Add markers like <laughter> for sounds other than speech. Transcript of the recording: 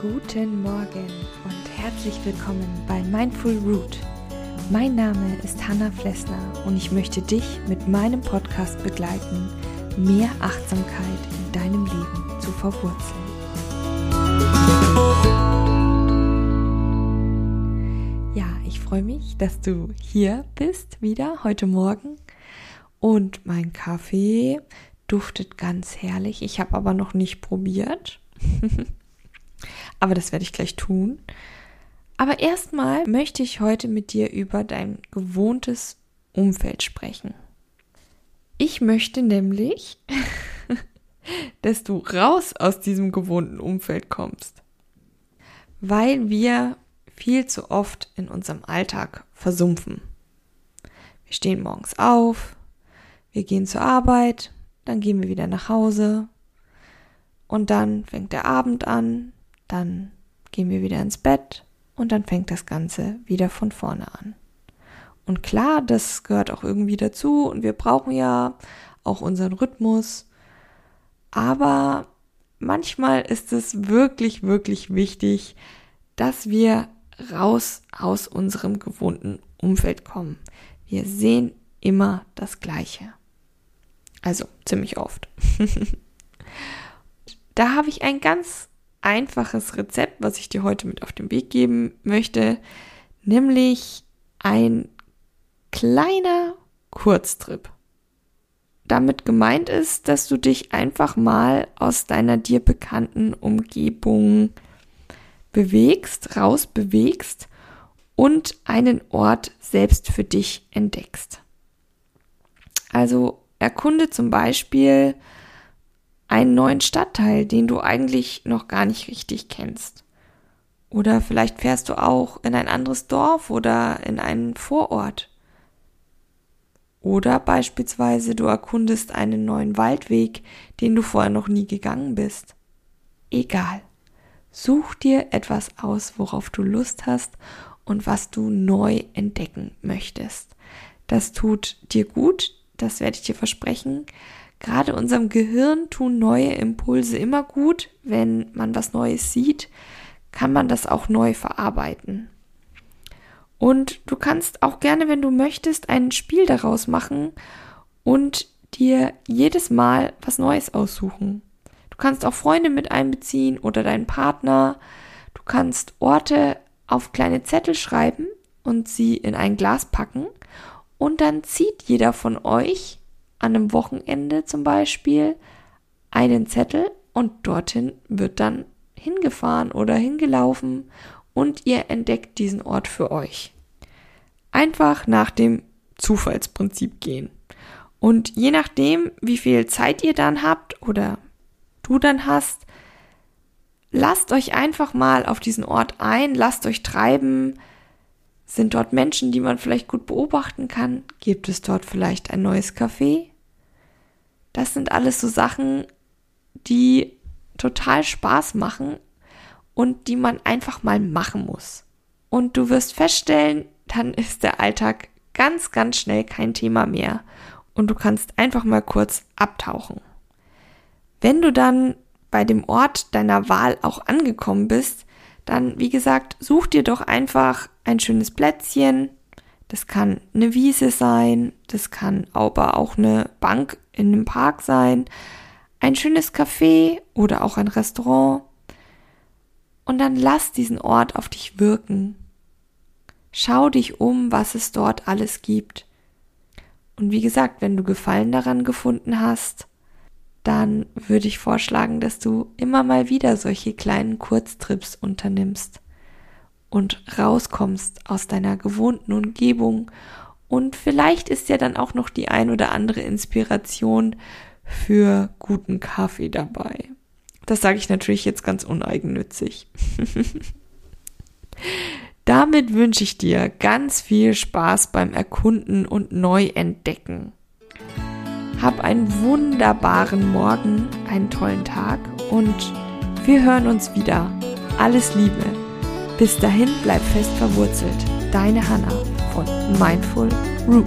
Guten Morgen und herzlich willkommen bei Mindful Root. Mein Name ist Hanna Flessner und ich möchte dich mit meinem Podcast begleiten, mehr Achtsamkeit in deinem Leben zu verwurzeln. Ja, ich freue mich, dass du hier bist wieder heute Morgen und mein Kaffee duftet ganz herrlich. Ich habe aber noch nicht probiert. <laughs> aber das werde ich gleich tun. Aber erstmal möchte ich heute mit dir über dein gewohntes Umfeld sprechen. Ich möchte nämlich, <laughs> dass du raus aus diesem gewohnten Umfeld kommst, weil wir viel zu oft in unserem Alltag versumpfen. Wir stehen morgens auf, wir gehen zur Arbeit, dann gehen wir wieder nach Hause und dann fängt der Abend an, dann gehen wir wieder ins Bett und dann fängt das Ganze wieder von vorne an. Und klar, das gehört auch irgendwie dazu und wir brauchen ja auch unseren Rhythmus. Aber manchmal ist es wirklich, wirklich wichtig, dass wir raus aus unserem gewohnten Umfeld kommen. Wir sehen immer das Gleiche. Also ziemlich oft. <laughs> da habe ich ein ganz einfaches Rezept, was ich dir heute mit auf den Weg geben möchte, nämlich ein kleiner Kurztrip. Damit gemeint ist, dass du dich einfach mal aus deiner dir bekannten Umgebung bewegst, rausbewegst und einen Ort selbst für dich entdeckst. Also erkunde zum Beispiel einen neuen Stadtteil, den du eigentlich noch gar nicht richtig kennst. Oder vielleicht fährst du auch in ein anderes Dorf oder in einen Vorort. Oder beispielsweise du erkundest einen neuen Waldweg, den du vorher noch nie gegangen bist. Egal. Such dir etwas aus, worauf du Lust hast und was du neu entdecken möchtest. Das tut dir gut, das werde ich dir versprechen. Gerade unserem Gehirn tun neue Impulse immer gut. Wenn man was Neues sieht, kann man das auch neu verarbeiten. Und du kannst auch gerne, wenn du möchtest, ein Spiel daraus machen und dir jedes Mal was Neues aussuchen. Du kannst auch Freunde mit einbeziehen oder deinen Partner. Du kannst Orte auf kleine Zettel schreiben und sie in ein Glas packen. Und dann zieht jeder von euch an einem Wochenende zum Beispiel einen Zettel und dorthin wird dann hingefahren oder hingelaufen und ihr entdeckt diesen Ort für euch. Einfach nach dem Zufallsprinzip gehen. Und je nachdem, wie viel Zeit ihr dann habt oder du dann hast, lasst euch einfach mal auf diesen Ort ein, lasst euch treiben, sind dort Menschen, die man vielleicht gut beobachten kann? Gibt es dort vielleicht ein neues Café? Das sind alles so Sachen, die total Spaß machen und die man einfach mal machen muss. Und du wirst feststellen, dann ist der Alltag ganz, ganz schnell kein Thema mehr und du kannst einfach mal kurz abtauchen. Wenn du dann bei dem Ort deiner Wahl auch angekommen bist, dann, wie gesagt, such dir doch einfach ein schönes Plätzchen. Das kann eine Wiese sein, das kann aber auch eine Bank in einem Park sein, ein schönes Café oder auch ein Restaurant. Und dann lass diesen Ort auf dich wirken. Schau dich um, was es dort alles gibt. Und wie gesagt, wenn du Gefallen daran gefunden hast, dann würde ich vorschlagen, dass du immer mal wieder solche kleinen Kurztrips unternimmst und rauskommst aus deiner gewohnten Umgebung und vielleicht ist ja dann auch noch die ein oder andere Inspiration für guten Kaffee dabei. Das sage ich natürlich jetzt ganz uneigennützig. <laughs> Damit wünsche ich dir ganz viel Spaß beim Erkunden und Neuentdecken. Hab einen wunderbaren Morgen, einen tollen Tag und wir hören uns wieder. Alles Liebe. Bis dahin bleib fest verwurzelt. Deine Hanna von Mindful Root.